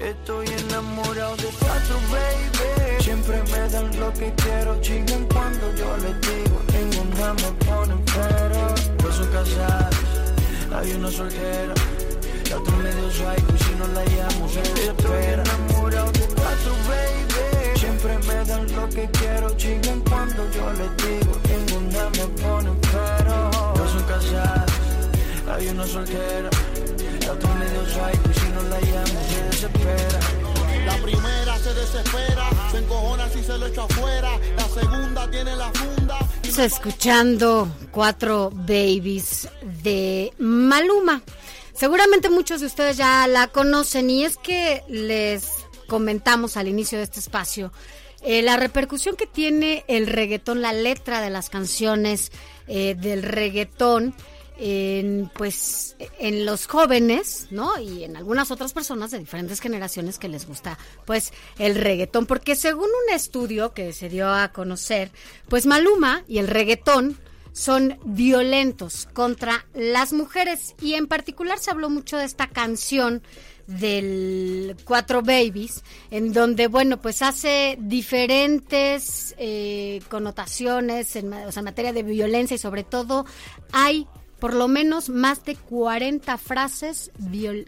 Estoy enamorado de cuatro, baby. Siempre me dan lo que quiero. Chigan cuando yo les digo. Ninguna me pone pero. Dos son casadas, hay una soltera. La otra medio psycho y si no la llamo se desespera. Estoy enamorado de cuatro, baby. Siempre me dan lo que quiero. Chigan cuando yo les digo. Ninguna me pone pero. Dos son casadas, hay una soltera. La otra medio psycho y si no la llamo se. La primera se desespera, se encojona si se lo echo afuera. La segunda tiene la funda. escuchando Cuatro Babies de Maluma. Seguramente muchos de ustedes ya la conocen y es que les comentamos al inicio de este espacio eh, la repercusión que tiene el reggaetón, la letra de las canciones eh, del reggaetón en pues en los jóvenes, ¿no? Y en algunas otras personas de diferentes generaciones que les gusta pues el reggaetón, porque según un estudio que se dio a conocer, pues Maluma y el reggaetón son violentos contra las mujeres y en particular se habló mucho de esta canción del Cuatro Babies, en donde, bueno, pues hace diferentes eh, connotaciones en, o sea, en materia de violencia y sobre todo hay por lo menos más de 40 frases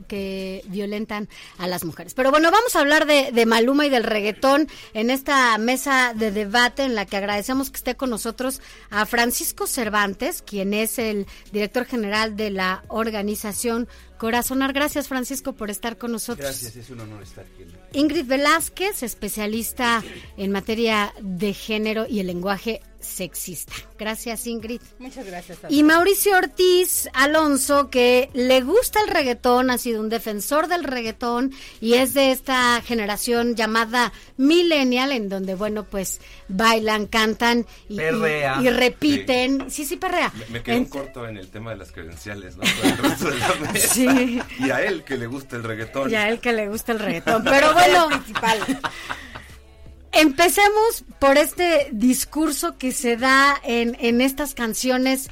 que violentan a las mujeres. Pero bueno, vamos a hablar de, de Maluma y del reggaetón en esta mesa de debate en la que agradecemos que esté con nosotros a Francisco Cervantes, quien es el director general de la organización Corazonar. Gracias, Francisco, por estar con nosotros. Gracias, es un honor estar aquí. Ingrid Velázquez, especialista en materia de género y el lenguaje sexista. Gracias, Ingrid. Muchas gracias. Y Mauricio Ortiz Alonso, que le gusta el reggaetón, ha sido un defensor del reggaetón y es de esta generación llamada millennial, en donde, bueno, pues bailan, cantan y, Perrea. y- y repiten. Sí, sí, perrea. Me, me quedé un Ent- corto en el tema de las credenciales, ¿no? Con el resto de la mesa. Sí. Y a él que le gusta el reggaetón. Ya a él que le gusta el reggaetón. Pero bueno, empecemos por este discurso que se da en, en estas canciones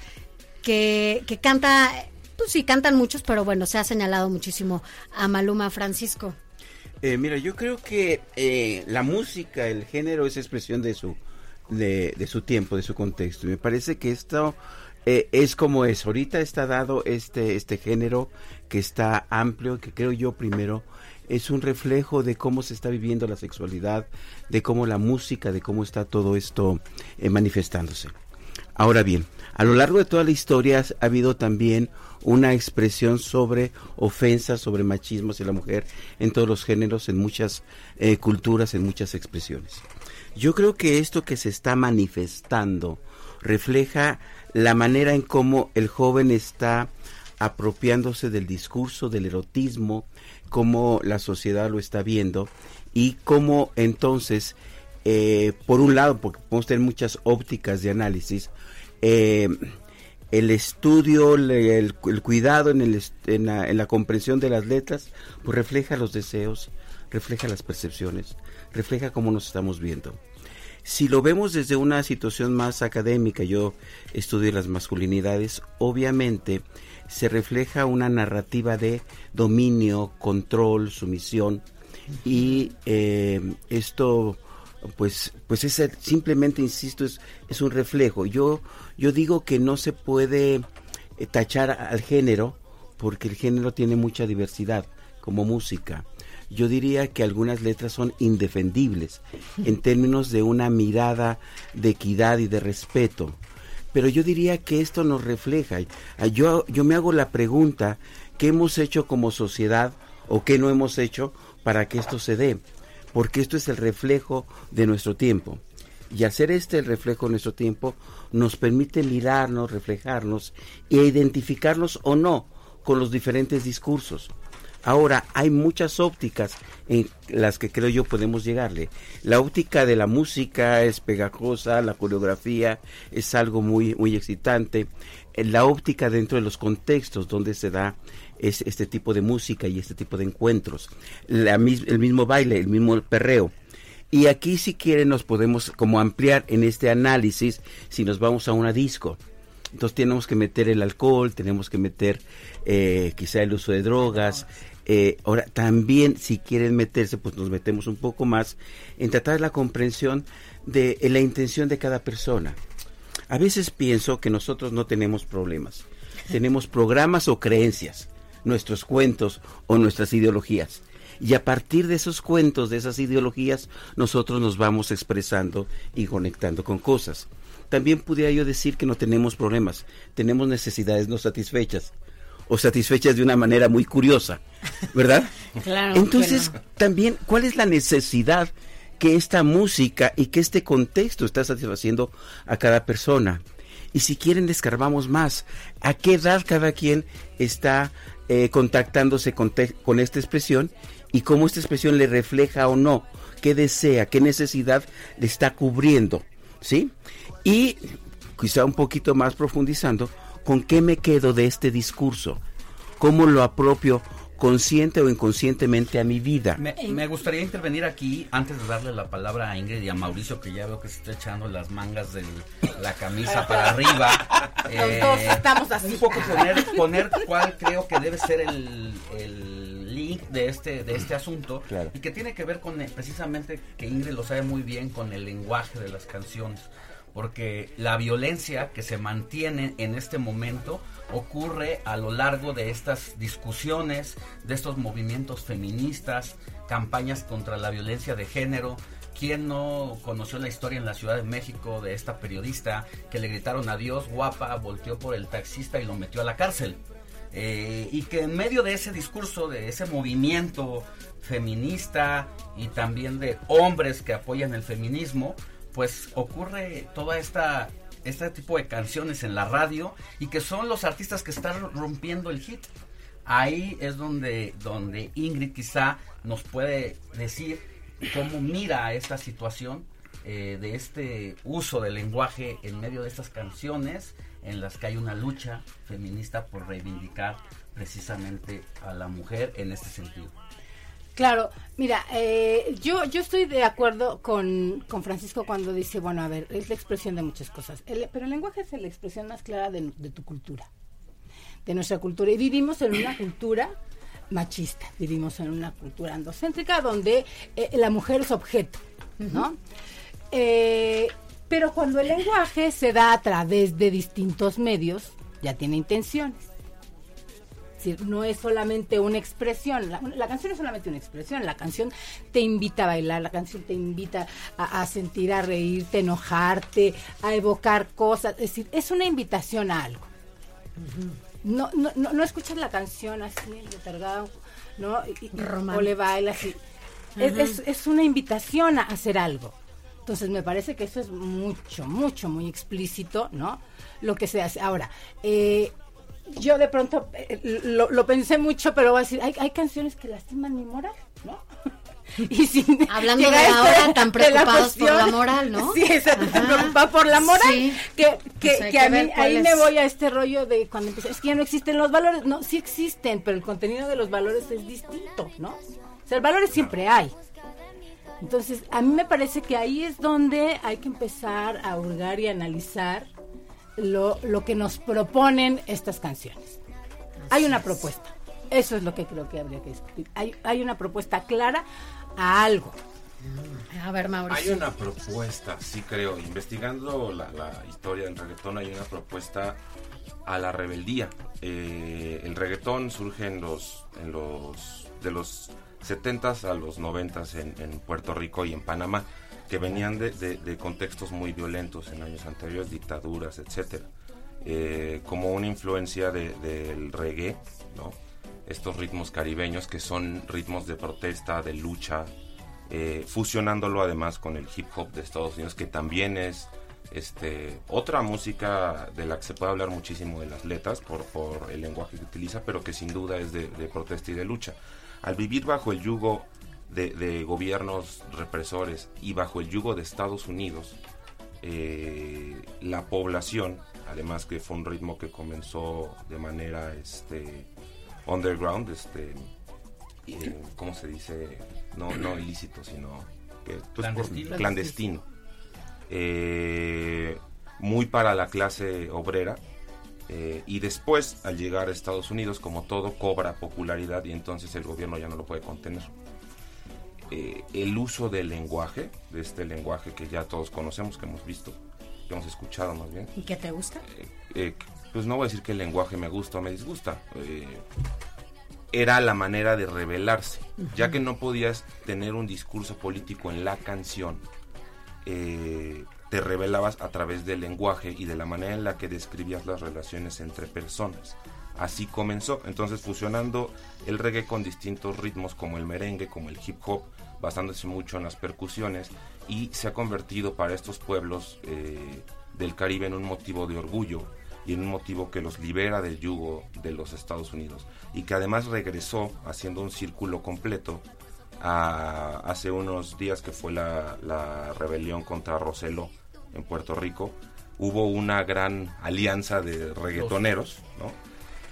que, que canta, pues sí, cantan muchos, pero bueno, se ha señalado muchísimo a Maluma Francisco. Eh, mira, yo creo que eh, la música, el género es expresión de su, de, de su tiempo, de su contexto. Y me parece que esto eh, es como es. Ahorita está dado este, este género que está amplio, que creo yo primero es un reflejo de cómo se está viviendo la sexualidad, de cómo la música, de cómo está todo esto eh, manifestándose. Ahora bien, a lo largo de toda la historia ha habido también una expresión sobre ofensas, sobre machismo hacia la mujer en todos los géneros, en muchas eh, culturas, en muchas expresiones. Yo creo que esto que se está manifestando refleja la manera en cómo el joven está apropiándose del discurso, del erotismo, cómo la sociedad lo está viendo y cómo entonces, eh, por un lado, porque podemos tener muchas ópticas de análisis, eh, el estudio, el, cuidado en, el, en la comprensión de las letras, pues refleja los deseos, refleja las percepciones, refleja cómo nos estamos viendo. Si lo vemos desde una situación más académica, yo estudio las masculinidades, obviamente se refleja una narrativa de dominio, control, sumisión. Y eh, esto pues pues es simplemente insisto es, es un reflejo. Yo yo digo que no se puede eh, tachar al género porque el género tiene mucha diversidad como música. Yo diría que algunas letras son indefendibles en términos de una mirada de equidad y de respeto pero yo diría que esto nos refleja Ah, yo yo me hago la pregunta qué hemos hecho como sociedad o qué no hemos hecho para que esto se dé porque esto es el reflejo de nuestro tiempo. Y hacer este el reflejo de nuestro tiempo nos permite mirarnos, reflejarnos e identificarnos o no con los diferentes discursos. Ahora, hay muchas ópticas en las que creo yo podemos llegarle. La óptica de la música es pegajosa, la coreografía es algo muy, muy excitante. Eh, La óptica dentro de los contextos donde se da es, este tipo de música y este tipo de encuentros. La el mismo baile, el mismo perreo. Y aquí si quieren nos podemos como ampliar en este análisis si nos vamos a una disco. Entonces tenemos que meter el alcohol, tenemos que meter eh, quizá el uso de drogas. Eh, ahora también si quieren meterse, pues nos metemos un poco más en tratar la comprensión de en la intención de cada persona. A veces pienso que nosotros no tenemos problemas. Tenemos programas o creencias, nuestros cuentos o nuestras ideologías. Y a partir de esos cuentos, de esas ideologías, nosotros nos vamos expresando y conectando con cosas. También pudiera yo decir que no tenemos problemas, tenemos necesidades no satisfechas o satisfechas de una manera muy curiosa, ¿verdad? Claro Entonces, no. también, ¿cuál es la necesidad que esta música y que este contexto está satisfaciendo a cada persona? Y si quieren, descarbamos más. ¿A qué edad cada quien está eh, contactándose con, con esta expresión y cómo esta expresión le refleja o no? ¿Qué desea? ¿Qué necesidad le está cubriendo? ¿Sí? Y quizá un poquito más profundizando, ¿con qué me quedo de este discurso? ¿Cómo lo apropio consciente o inconscientemente a mi vida? Me, me gustaría intervenir aquí antes de darle la palabra a Ingrid y a Mauricio, que ya veo que se está echando las mangas de la camisa para arriba. Eh, Los dos estamos así. Un poco poner, poner cuál creo que debe ser el, el link de este, de este asunto Claro. y que tiene que ver con eh, precisamente, que Ingrid lo sabe muy bien, con el lenguaje de las canciones. Porque la violencia que se mantiene en este momento ocurre a lo largo de estas discusiones, de estos movimientos feministas, campañas contra la violencia de género. ¿Quién no conoció la historia en la Ciudad de México de esta periodista que le gritaron adiós guapa, volteó por el taxista y lo metió a la cárcel? Eh, y que en medio de ese discurso, de ese movimiento feminista y también de hombres que apoyan el feminismo, pues ocurre toda esta este tipo de canciones en la radio y que son los artistas que están rompiendo el hit. Ahí es donde, donde Ingrid quizá nos puede decir cómo mira esta situación eh, de este uso del lenguaje en medio de estas canciones en las que hay una lucha feminista por reivindicar precisamente a la mujer en este sentido. Claro, mira, eh, yo, yo estoy de acuerdo con, con Francisco cuando dice, bueno, a ver, es la expresión de muchas cosas, El- pero el lenguaje es la expresión más clara de, de tu cultura, de nuestra cultura. Y vivimos en una cultura machista, vivimos en una cultura andocéntrica donde eh, la mujer es objeto, ¿no? Eh, pero cuando el lenguaje se da a través de distintos medios, ya tiene intenciones. Decir, no es solamente una expresión, la, la canción es solamente una expresión, la canción te invita a bailar, la canción te invita a, a sentir, a reírte, enojarte, a evocar cosas, es decir, es una invitación a algo. No, no, no, no escuchas la canción así, letargado, ¿no? Y- o le bailas y... Es- es una invitación a hacer algo. Entonces me parece que eso es mucho, mucho, muy explícito, ¿no? Lo que se hace. Ahora, eh, yo de pronto eh, lo, lo pensé mucho, pero voy a decir, hay, hay canciones que lastiman mi moral, ¿no? Y sin Hablando de ahora, tan preocupados por la moral, ¿no? Sí, exacto, tan preocupados por la moral, Sí. que, que, Pues que que a mí, ahí es. me voy a este rollo de cuando empieza, es que ya no existen los valores, no, sí existen, pero el contenido de los valores es distinto, ¿no? O sea, el valores siempre hay. Entonces, a mí me parece que ahí es donde hay que empezar a hurgar y analizar lo, lo que nos proponen estas canciones. Hay una propuesta. Eso es lo que creo que habría que escribir. Hay, hay una propuesta clara a algo. A ver, Hay Mauricio. una propuesta, sí creo, investigando la, la historia del reggaetón hay una propuesta a la rebeldía. Eh, el reggaetón surge en los, en los de los 70s a los 90s en, en Puerto Rico y en Panamá, que venían de, de- de contextos muy violentos en años anteriores, dictaduras, etcétera. Eh, como una influencia de- del reggae, ¿no? estos ritmos caribeños que son ritmos de protesta, de lucha, eh, fusionándolo además con el hip hop de Estados Unidos, que también es Este, otra música de la que se puede hablar muchísimo de las letras por, por el lenguaje que utiliza, pero que sin duda es de, de protesta y de lucha. Al vivir bajo el yugo de, de gobiernos represores y bajo el yugo de Estados Unidos, eh, la población, además que fue un ritmo que comenzó de manera este, underground, este, eh, ¿cómo se dice? No, no ilícito, sino que, pues, por- clandestino. Eh, muy para la clase obrera. eh, y después, al llegar a Estados Unidos, como todo, cobra popularidad y entonces el gobierno ya no lo puede contener. Eh, el uso del lenguaje, de este lenguaje que ya todos conocemos, que hemos visto, que hemos escuchado más bien, ¿Y qué te gusta? eh, pues no voy a decir que el lenguaje me gusta o me disgusta. eh, era la manera de revelarse. Ya que no podías tener un discurso político en la canción, eh, te revelabas a través del lenguaje y de la manera en la que describías las relaciones entre personas. Así comenzó, entonces fusionando el reggae con distintos ritmos como el merengue, como el hip hop, basándose mucho en las percusiones y se ha convertido para estos pueblos eh, del Caribe en un motivo de orgullo y en un motivo que los libera del yugo de los Estados Unidos y que además regresó haciendo un círculo completo a- hace unos días que fue la, la rebelión contra Roselo en Puerto Rico, hubo una gran alianza de reggaetoneros, ¿no?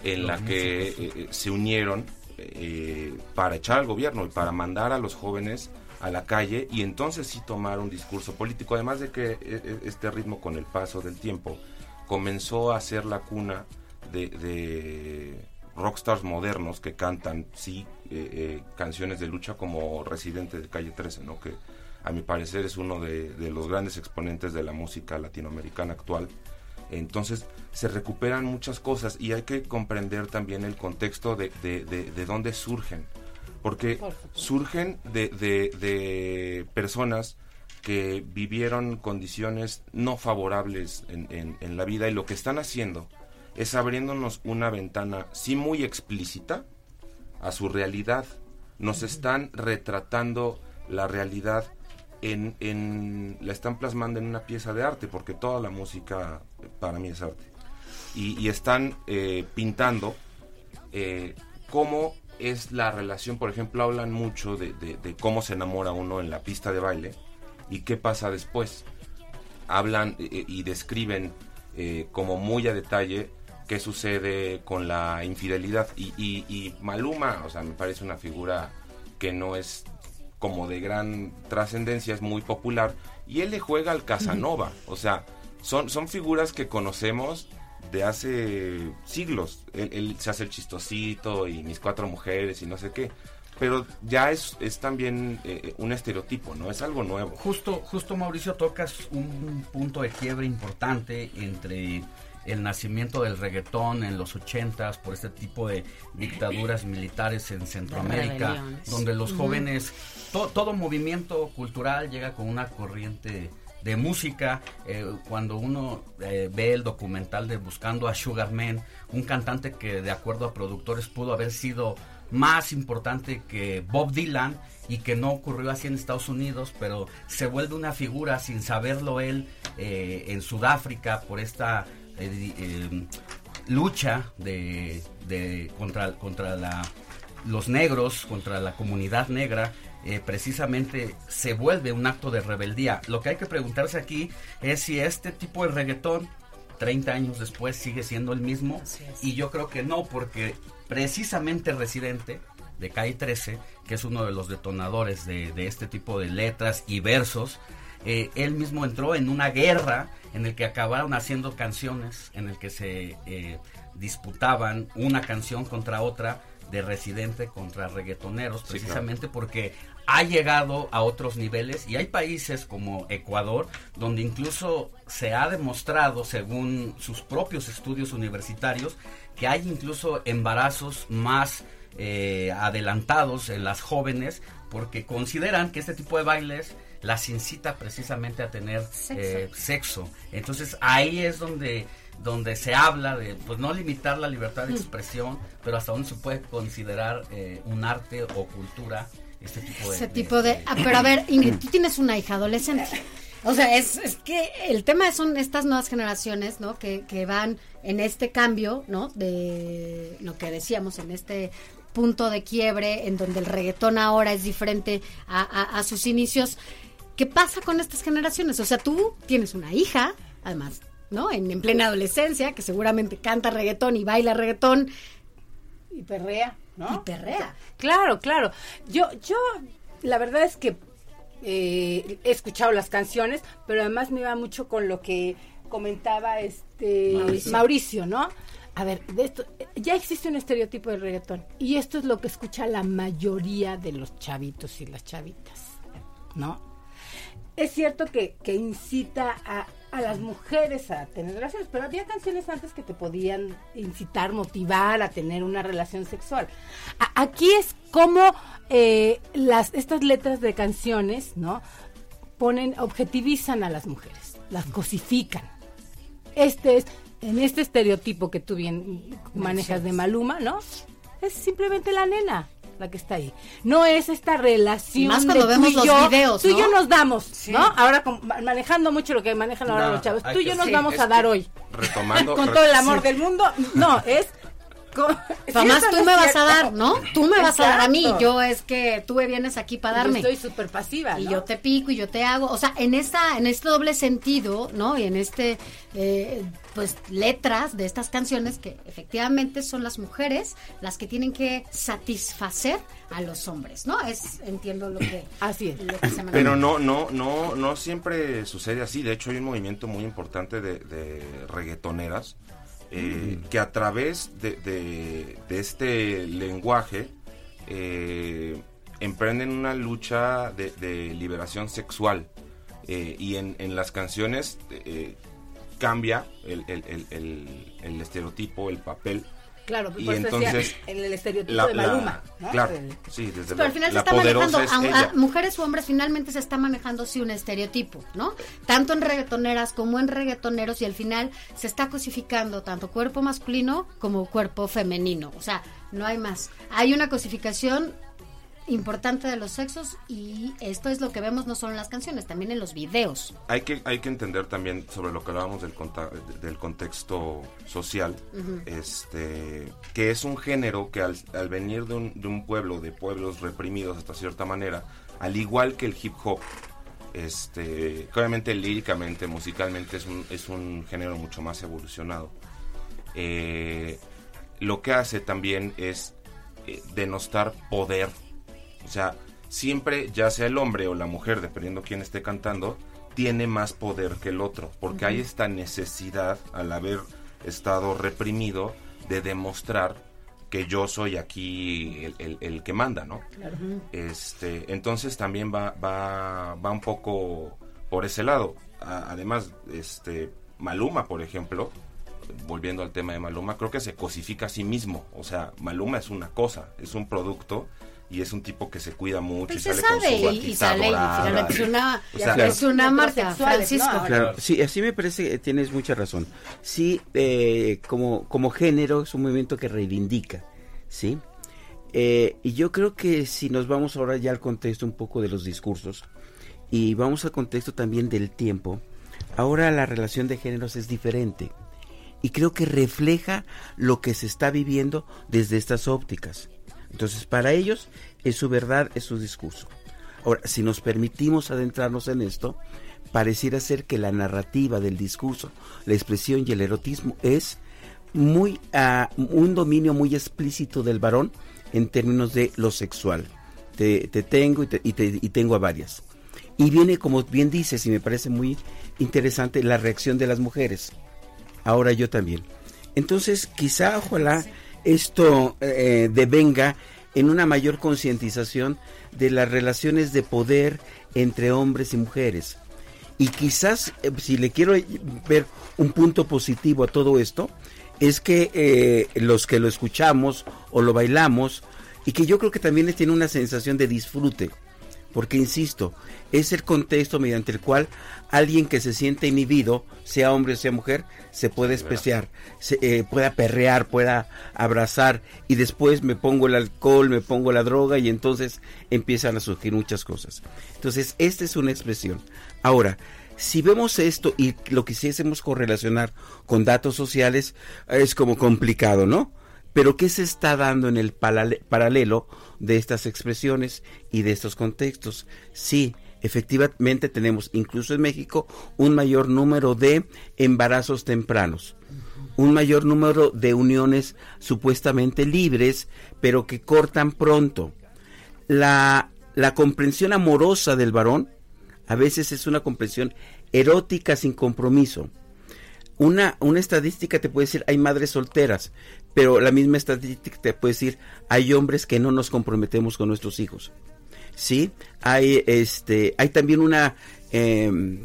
En la que eh, eh, se unieron eh, para echar al gobierno y para mandar a los jóvenes a la calle y entonces sí tomar un discurso político, además de que eh, eh, este ritmo con el paso del tiempo comenzó a ser la cuna de, de rockstars modernos que cantan, sí, eh, canciones de lucha como Residente de Calle 13, ¿no? que a mi parecer es uno de los grandes exponentes de la música latinoamericana actual. Entonces se recuperan muchas cosas y hay que comprender también el contexto de, de, de- de dónde surgen. Porque Por surgen de, personas que vivieron condiciones no favorables en, en- en la vida y lo que están haciendo es abriéndonos una ventana, sí muy explícita, a su realidad. Nos están retratando la realidad en, en- la están plasmando en una pieza de arte, porque toda la música para mí es arte. Y, y están eh, pintando eh, cómo es la relación, por ejemplo, hablan mucho de, de- de cómo se enamora uno en la pista de baile y qué pasa después. Hablan eh, y describen eh, como muy a detalle qué sucede con la infidelidad. Y, y- y Maluma, o sea, me parece una figura que no es como de gran trascendencia, es muy popular. Y él le juega al Casanova, o sea, son, son figuras que conocemos de hace siglos. Él, él se hace el chistosito y mis cuatro mujeres y no sé qué. Pero ya es, es también eh, un estereotipo, ¿no? Es algo nuevo. Justo, justo Mauricio, tocas un punto de quiebre importante entre el nacimiento del reggaetón en los ochentas por este tipo de dictaduras militares en Centroamérica, donde los jóvenes, to- todo movimiento cultural llega con una corriente de música. eh, cuando uno eh, ve el documental de Buscando a Sugar Man, un cantante que de acuerdo a productores pudo haber sido más importante que Bob Dylan y que no ocurrió así en Estados Unidos, pero se vuelve una figura sin saberlo él eh, en Sudáfrica por esta eh, eh, lucha de, de- contra, contra la, los negros, contra la comunidad negra, eh, precisamente se vuelve un acto de rebeldía. Lo que hay que preguntarse aquí es si este tipo de reggaetón 30 años después sigue siendo el mismo. Y yo creo que no porque precisamente Residente de Calle 13 que es uno de los detonadores de, de este tipo de letras y versos eh, él mismo entró en una guerra en el que acabaron haciendo canciones en el que se eh, disputaban una canción contra otra de residente contra reggaetoneros Sí, precisamente porque ha llegado a otros niveles y hay países como Ecuador donde incluso se ha demostrado según sus propios estudios universitarios que hay incluso embarazos más eh, adelantados en las jóvenes porque consideran que este tipo de bailes las incita precisamente a tener Sexo. eh, sexo. Entonces ahí es donde donde se habla de pues no limitar la libertad de expresión, pero hasta dónde se puede considerar eh, un arte o cultura este tipo de... Ese tipo de... Ah, pero a ver, Ingrid, tú tienes una hija adolescente. O sea, es, es que el tema son estas nuevas generaciones, ¿no? Que, que van en este cambio, ¿no? De lo que decíamos, en este punto de quiebre, en donde el reggaetón ahora es diferente a, a- a sus inicios. ¿Qué pasa con estas generaciones? O sea, tú tienes una hija, además, ¿no? En, en plena adolescencia, que seguramente canta reggaetón y baila reggaetón. Y perrea, ¿no? Y perrea. Claro, claro. Yo, yo, la verdad es que eh, he escuchado las canciones, pero además me iba mucho con lo que comentaba este Mauricio. Mauricio, ¿no? A ver, de esto, ya existe un estereotipo del reggaetón y esto es lo que escucha la mayoría de los chavitos y las chavitas, ¿no? Es cierto que, que incita a, a las mujeres a tener relaciones, pero había canciones antes que te podían incitar, motivar a tener una relación sexual. A- aquí es como eh, las, estas letras de canciones, ¿no? Ponen, objetivizan a las mujeres, las cosifican. Este es, en este estereotipo que tú bien manejas de Maluma, ¿no? Es simplemente la nena la que está ahí. No es esta relación Y más cuando de tú vemos y los yo, videos, Tú y yo nos damos, Sí. ¿no? Ahora con- manejando mucho lo que manejan ahora No, los chavos. Tú y que- yo nos sí, vamos a dar hoy. retomando- con re- todo el amor sí. del mundo. No, es... Sí, tú me vas a dar, ¿no? Tú me vas a dar a mí. Yo es que tú me vienes aquí para Yo darme. estoy súper pasiva, Y yo te pico y yo te hago. O sea, en esta, en este doble sentido, ¿no? Y en este, eh, pues, letras de estas canciones que efectivamente son las mujeres las que tienen que satisfacer a los hombres, ¿no? Es, entiendo lo que, Así es. lo que se maneja. Pero no, no, no, no siempre sucede así. De hecho, hay un movimiento muy importante de, de reggaetoneras eh, que a través de, de- de este lenguaje eh, emprenden una lucha de, de liberación sexual. Eh, y en, en las canciones eh, cambia el, el- el- el- el estereotipo, el papel. Claro, Y por eso decía, entonces, en el estereotipo la- de la-. ¿no? Claro, sí, desde Pero al final se está manejando, es a, mujeres o hombres, finalmente se está manejando sí un estereotipo, ¿no? Tanto en reggaetoneras como en reggaetoneros y al final se está cosificando tanto cuerpo masculino como cuerpo femenino. O sea, no hay más. Hay una cosificación importante de los sexos y esto es lo que vemos no solo en las canciones, también en los videos. Hay que, hay que entender también sobre lo que hablábamos del, conta- del contexto social, este, que es un género que al, al venir de un, de un pueblo, de pueblos reprimidos hasta cierta manera, al igual que el hip hop, este, obviamente líricamente, musicalmente es un, es un género mucho más evolucionado. Eh, lo que hace también es eh, denostar poder. O sea, siempre, ya sea el hombre o la mujer, dependiendo quién esté cantando, tiene más poder que el otro, porque hay esta necesidad, al haber estado reprimido, de demostrar que yo soy aquí el, el- el que manda, ¿no? Este, entonces también va, va, va un poco por ese lado. A- además, este, Maluma, por ejemplo, volviendo al tema de Maluma, creo que se cosifica a sí mismo. O sea, Maluma es una cosa, es un producto y es un tipo que se cuida mucho Pues y se sale con sabe su y, y y finalmente es y- una, o sea, es una marca. Francisco. Claro, sí, así me parece que tienes mucha razón. Sí, eh, como, como género es un movimiento que reivindica, ¿sí? Eh, y yo creo que si nos vamos ahora ya al contexto un poco de los discursos y vamos al contexto también del tiempo, ahora la relación de géneros es diferente y creo que refleja lo que se está viviendo desde estas ópticas. Entonces, para ellos es su verdad, es su discurso. Ahora, si nos permitimos adentrarnos en esto, pareciera ser que la narrativa del discurso, la expresión y el erotismo es muy ah, un dominio muy explícito del varón en términos de lo sexual. Te, te tengo y, te- y te- y tengo a varias. Y viene, como bien dices, y me parece muy interesante, la reacción de las mujeres. Ahora yo también. Entonces, quizá, ojalá, esto eh, devenga en una mayor concientización de las relaciones de poder entre hombres y mujeres. Y quizás, eh, si le quiero ver un punto positivo a todo esto, es que eh, los que lo escuchamos o lo bailamos, y que yo creo que también tiene una sensación de disfrute, porque insisto, es el contexto mediante el cual alguien que se siente inhibido, sea hombre o sea mujer, se puede especiar, se, eh, pueda perrear, pueda abrazar y después me pongo el alcohol, me pongo la droga y entonces empiezan a surgir muchas cosas. Entonces, esta es una expresión. Ahora, si vemos esto y lo quisiésemos correlacionar con datos sociales, es como complicado, ¿no? Pero ¿qué se está dando en el paralelo de estas expresiones y de estos contextos? Sí, efectivamente tenemos incluso en México un mayor número de embarazos tempranos, un mayor número de uniones supuestamente libres, pero que cortan pronto. La, la comprensión amorosa del varón a veces es una comprensión erótica sin compromiso. Una, una estadística te puede decir hay madres solteras, pero la misma estadística te puede decir hay hombres que no nos comprometemos con nuestros hijos. Sí, hay este, hay también una em,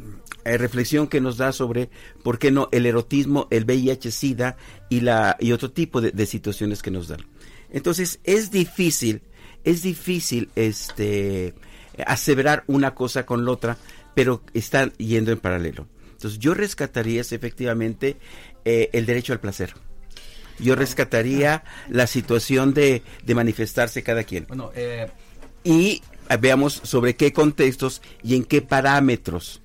eh, reflexión que nos da sobre por qué no el erotismo, el VIH-Sida y la y otro tipo de, de, situaciones que nos dan. Entonces es difícil, es difícil este aseverar una cosa con la otra, pero están yendo en paralelo. Entonces yo rescataría efectivamente eh, el derecho al placer. Yo rescataría la situación de, de manifestarse cada quien. Bueno, eh, y veamos sobre qué contextos y en qué parámetros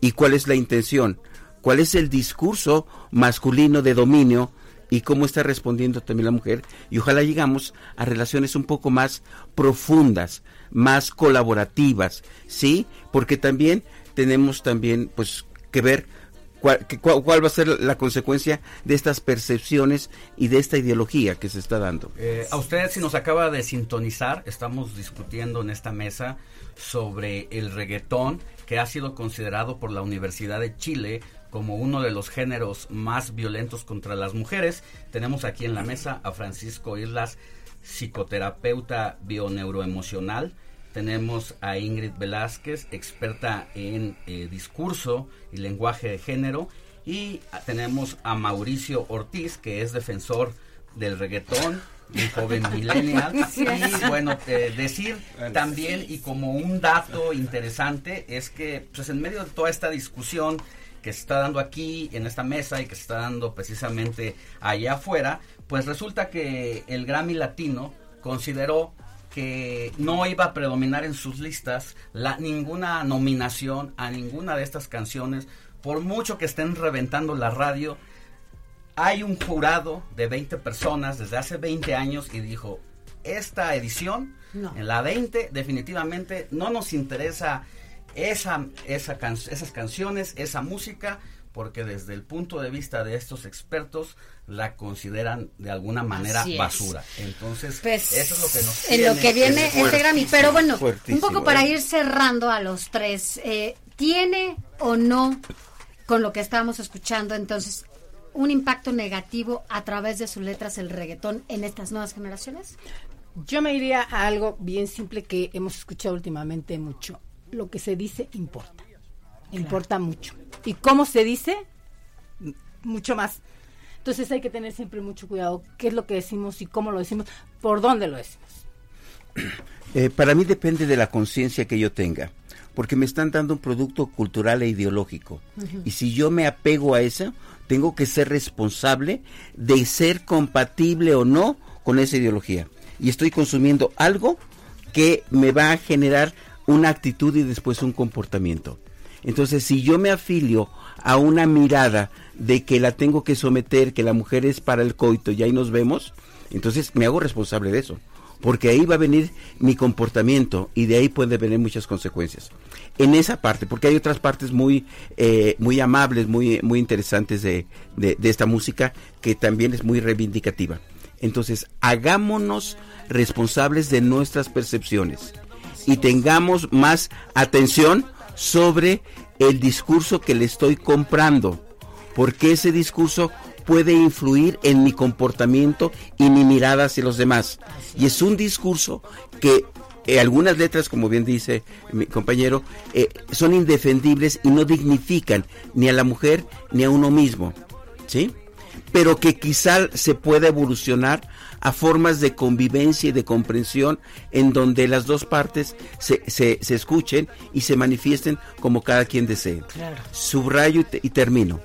y cuál es la intención, cuál es el discurso masculino de dominio y cómo está respondiendo también la mujer y ojalá llegamos a relaciones un poco más profundas, más colaborativas, ¿sí? Porque también tenemos también pues que ver cuál, cuál, va a ser la consecuencia de estas percepciones y de esta ideología que se está dando. Eh, a usted si nos acaba de sintonizar, estamos discutiendo en esta mesa sobre el reggaetón que ha sido considerado por la Universidad de Chile como uno de los géneros más violentos contra las mujeres. Tenemos aquí en la mesa a Francisco Islas, psicoterapeuta bioneuroemocional. Tenemos a Ingrid Velázquez, experta en eh, discurso y lenguaje de género. Y tenemos a Mauricio Ortiz, que es defensor del reggaetón, un joven millennial. Y bueno, eh, decir también, y como un dato interesante, es que pues en medio de toda esta discusión que se está dando aquí en esta mesa y que se está dando precisamente allá afuera, pues resulta que el Grammy Latino consideró que no iba a predominar en sus listas la, ninguna nominación a ninguna de estas canciones, por mucho que estén reventando la radio. Hay un jurado de 20 personas desde hace 20 años y dijo, esta edición, en la 20, definitivamente no nos interesa esa, esa esas canciones, esa música, porque desde el punto de vista de estos expertos la consideran de alguna manera basura. Entonces, pues, eso es lo que nos En lo que viene este Grammy. Pero bueno, un poco para ir cerrando a los tres, eh, ¿tiene o no, con lo que estábamos escuchando, entonces, un impacto negativo a través de sus letras el reggaetón en estas nuevas generaciones? Yo me iría a algo bien simple que hemos escuchado últimamente mucho. Lo que se dice importa. Importa mucho. ¿Y cómo se dice? Mucho más. Entonces hay que tener siempre mucho cuidado qué es lo que decimos y cómo lo decimos, por dónde lo decimos. Eh, para mí depende de la conciencia que yo tenga, porque me están dando un producto cultural e ideológico. Y si yo me apego a eso, tengo que ser responsable de ser compatible o no con esa ideología. Y estoy consumiendo algo que me va a generar una actitud y después un comportamiento. Entonces, si yo me afilio a una mirada de que la tengo que someter, que la mujer es para el coito y ahí nos vemos, entonces me hago responsable de eso. Porque ahí va a venir mi comportamiento y de ahí puede venir muchas consecuencias. En esa parte, porque hay otras partes muy, eh, muy amables, muy, muy interesantes de, de, de esta música que también es muy reivindicativa. Entonces, hagámonos responsables de nuestras percepciones y tengamos más atención sobre el discurso que le estoy comprando, porque ese discurso puede influir en mi comportamiento y mi mirada hacia los demás. Y es un discurso que eh, algunas letras, como bien dice mi compañero, eh, son indefendibles y no dignifican ni a la mujer ni a uno mismo. ¿Sí? Pero que quizá se pueda evolucionar a formas de convivencia y de comprensión en donde las dos partes se, se, se escuchen y se manifiesten como cada quien desee. Subrayo y, te- y termino.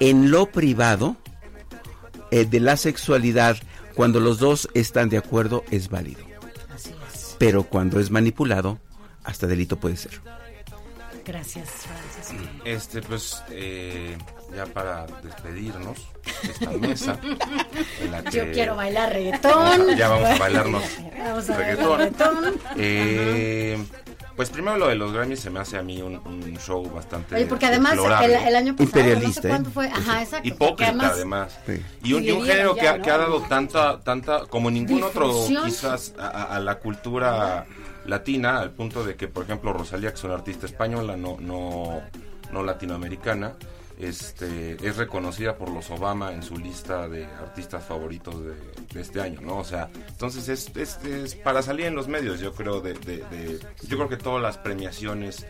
En lo privado eh, de la sexualidad, cuando los dos están de acuerdo, es válido. Pero cuando es manipulado, hasta delito puede ser. Gracias, Francisco. Este, pues, eh, ya para despedirnos de esta mesa. en la Yo que- quiero bailar reggaetón. Ya vamos a bailarnos Vamos a reggaetón. reggaetón. Eh, pues primero lo de los Grammys se me hace a mí un, un show bastante Oye, porque además el, año pasado, Imperialista, no sé ¿eh? cuándo fue, ajá, exacto. Hipócrita además- además. Sí. Y un, y un Dividieron género que, ha, ¿no? que ha dado tanta, tanta, como ningún otro quizás a, a- a la cultura latina, al punto de que, por ejemplo, Rosalía, que es una artista española, no, no, no latinoamericana, este, es reconocida por los Obama en su lista de artistas favoritos de, de este año, ¿no? O sea, entonces es, es, es para salir en los medios, yo creo, de, de- de- yo creo que todas las premiaciones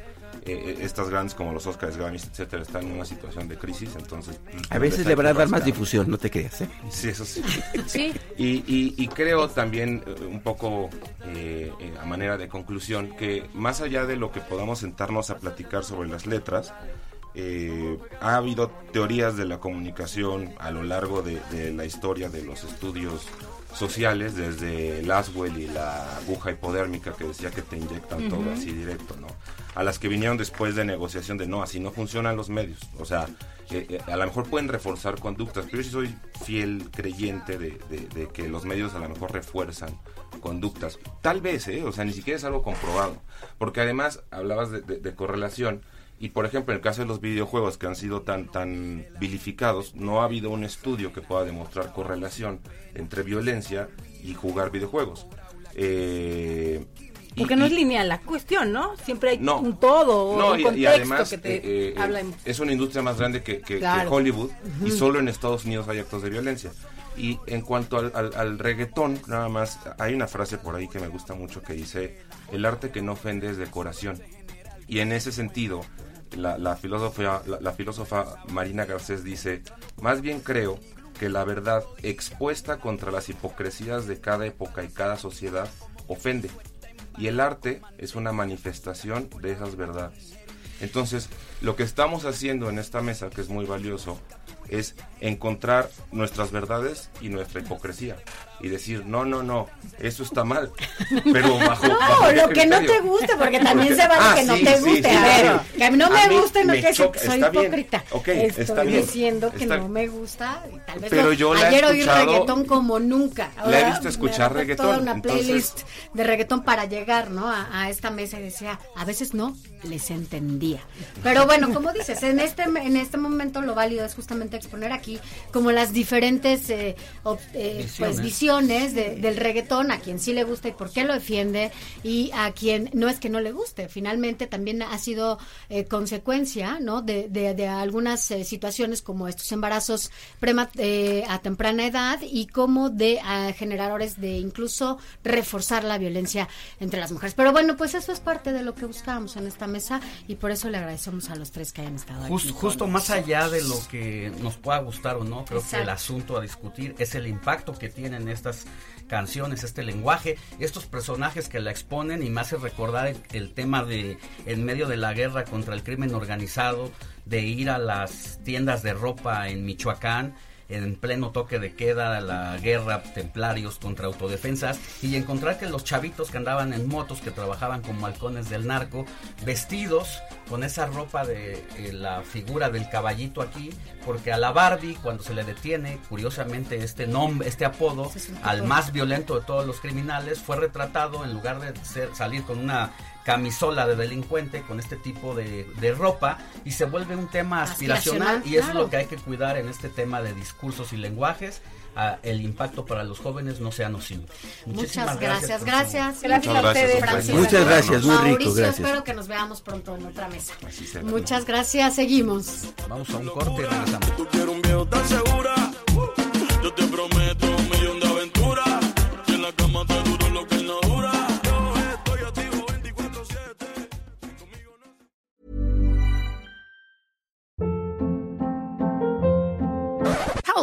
eh, eh, estas grandes como los Oscars, Grammys, etcétera, están en una situación de crisis, entonces pues, A veces le van a dar más difusión, no te creas. ¿eh? Sí, eso sí. Sí. Y, y- y creo también, eh, un poco eh, eh, a manera de conclusión, que más allá de lo que podamos sentarnos a platicar sobre las letras, eh, ha habido teorías de la comunicación a lo largo de, de la historia de los estudios sociales, desde Laswell y la aguja hipodérmica que decía que te inyectan todo así directo, ¿no? A las que vinieron después de negociación de no, así no funcionan los medios. O sea, eh, eh, a lo mejor pueden reforzar conductas, pero yo sí soy fiel creyente de, de- de que los medios a lo mejor refuerzan conductas. Tal vez, ¿eh? O sea, ni siquiera es algo comprobado. Porque además hablabas de- de correlación. Y por ejemplo, en el caso de los videojuegos que han sido tan, tan vilificados, no ha habido un estudio que pueda demostrar correlación entre violencia y jugar videojuegos. Eh, y- Porque no es lineal la cuestión, ¿no? Siempre hay No. un todo, no, un y- además que te eh, eh, habla. es una industria más grande que, que-. Hollywood y solo en Estados Unidos hay actos de violencia. Y en cuanto al, al- al reggaetón, nada más, hay una frase por ahí que me gusta mucho que dice, el arte que no ofende es decoración. Y en ese sentido, la, filósofa, la filósofa Marina Garcés dice, más bien creo que la verdad expuesta contra las hipocresías de cada época y cada sociedad ofende. Y el arte es una manifestación de esas verdades. Entonces, lo que estamos haciendo en esta mesa, que es muy valioso, es encontrar nuestras verdades y nuestra hipocresía. Y decir, no, no, no, eso está mal. Pero bajo. No, bajo lo que no te guste, porque también se vale Ah, que no sí, te guste. sí, a ver, sí. que a mí no me gusta no que soy hipócrita. Ok, Estoy está bien. diciendo que Está no me gusta. y Tal vez Pero no. yo Ayer oí reggaetón como nunca. La he Ahora visto escuchar reggaetón, Toda una entonces- playlist de reggaetón para llegar ¿no? a, a esta mesa y decía, a veces no, les entendía. Pero bueno, como dices, en este, en este momento lo válido es justamente exponer aquí como las diferentes eh, op- eh, pues, Visiones. visiones de- del reggaetón, a quien sí le gusta y por qué lo defiende, y a quien no es que no le guste. Finalmente también ha sido eh, consecuencia ¿no? de, de- de algunas eh, situaciones como estos embarazos prema- eh, a temprana edad y como de generadores de incluso reforzar la violencia entre las mujeres. Pero bueno, pues eso es parte de lo que buscábamos en esta mesa y por eso le agradecemos a los tres que hayan estado aquí. Jus- con justo más allá de lo que nos pueda gustar o no, creo que el asunto a discutir es el impacto que tienen estas canciones, este lenguaje, estos personajes que la exponen y me hace recordar el, el tema de en medio de la guerra contra el crimen organizado, de ir a las tiendas de ropa en Michoacán en pleno toque de queda, la guerra templarios contra autodefensas y encontrar que los chavitos que andaban en motos, que trabajaban como halcones del narco, vestidos con esa ropa de eh, la figura del caballito aquí, porque a la Barbie cuando se le detiene, curiosamente este nombre, este apodo al más violento de todos los criminales fue retratado en lugar de ser, salir con una camisola de delincuente con este tipo de, de ropa y se vuelve un tema aspiracional, Aspiracional, y eso es claro. lo que hay que cuidar en este tema de discursos y lenguajes a el impacto para los jóvenes no sea nocivo. Muchas Muchísimas gracias, por su- gracias. Gracias Muchas a ustedes. gracias. Francisco. Muchas gracias, muy rico, Mauricio, gracias. espero que nos veamos pronto en otra mesa. Así será. Muchas gracias, seguimos. Vamos a un corte y regresamos. Tú quieres un viejo tan segura. Yo te prometo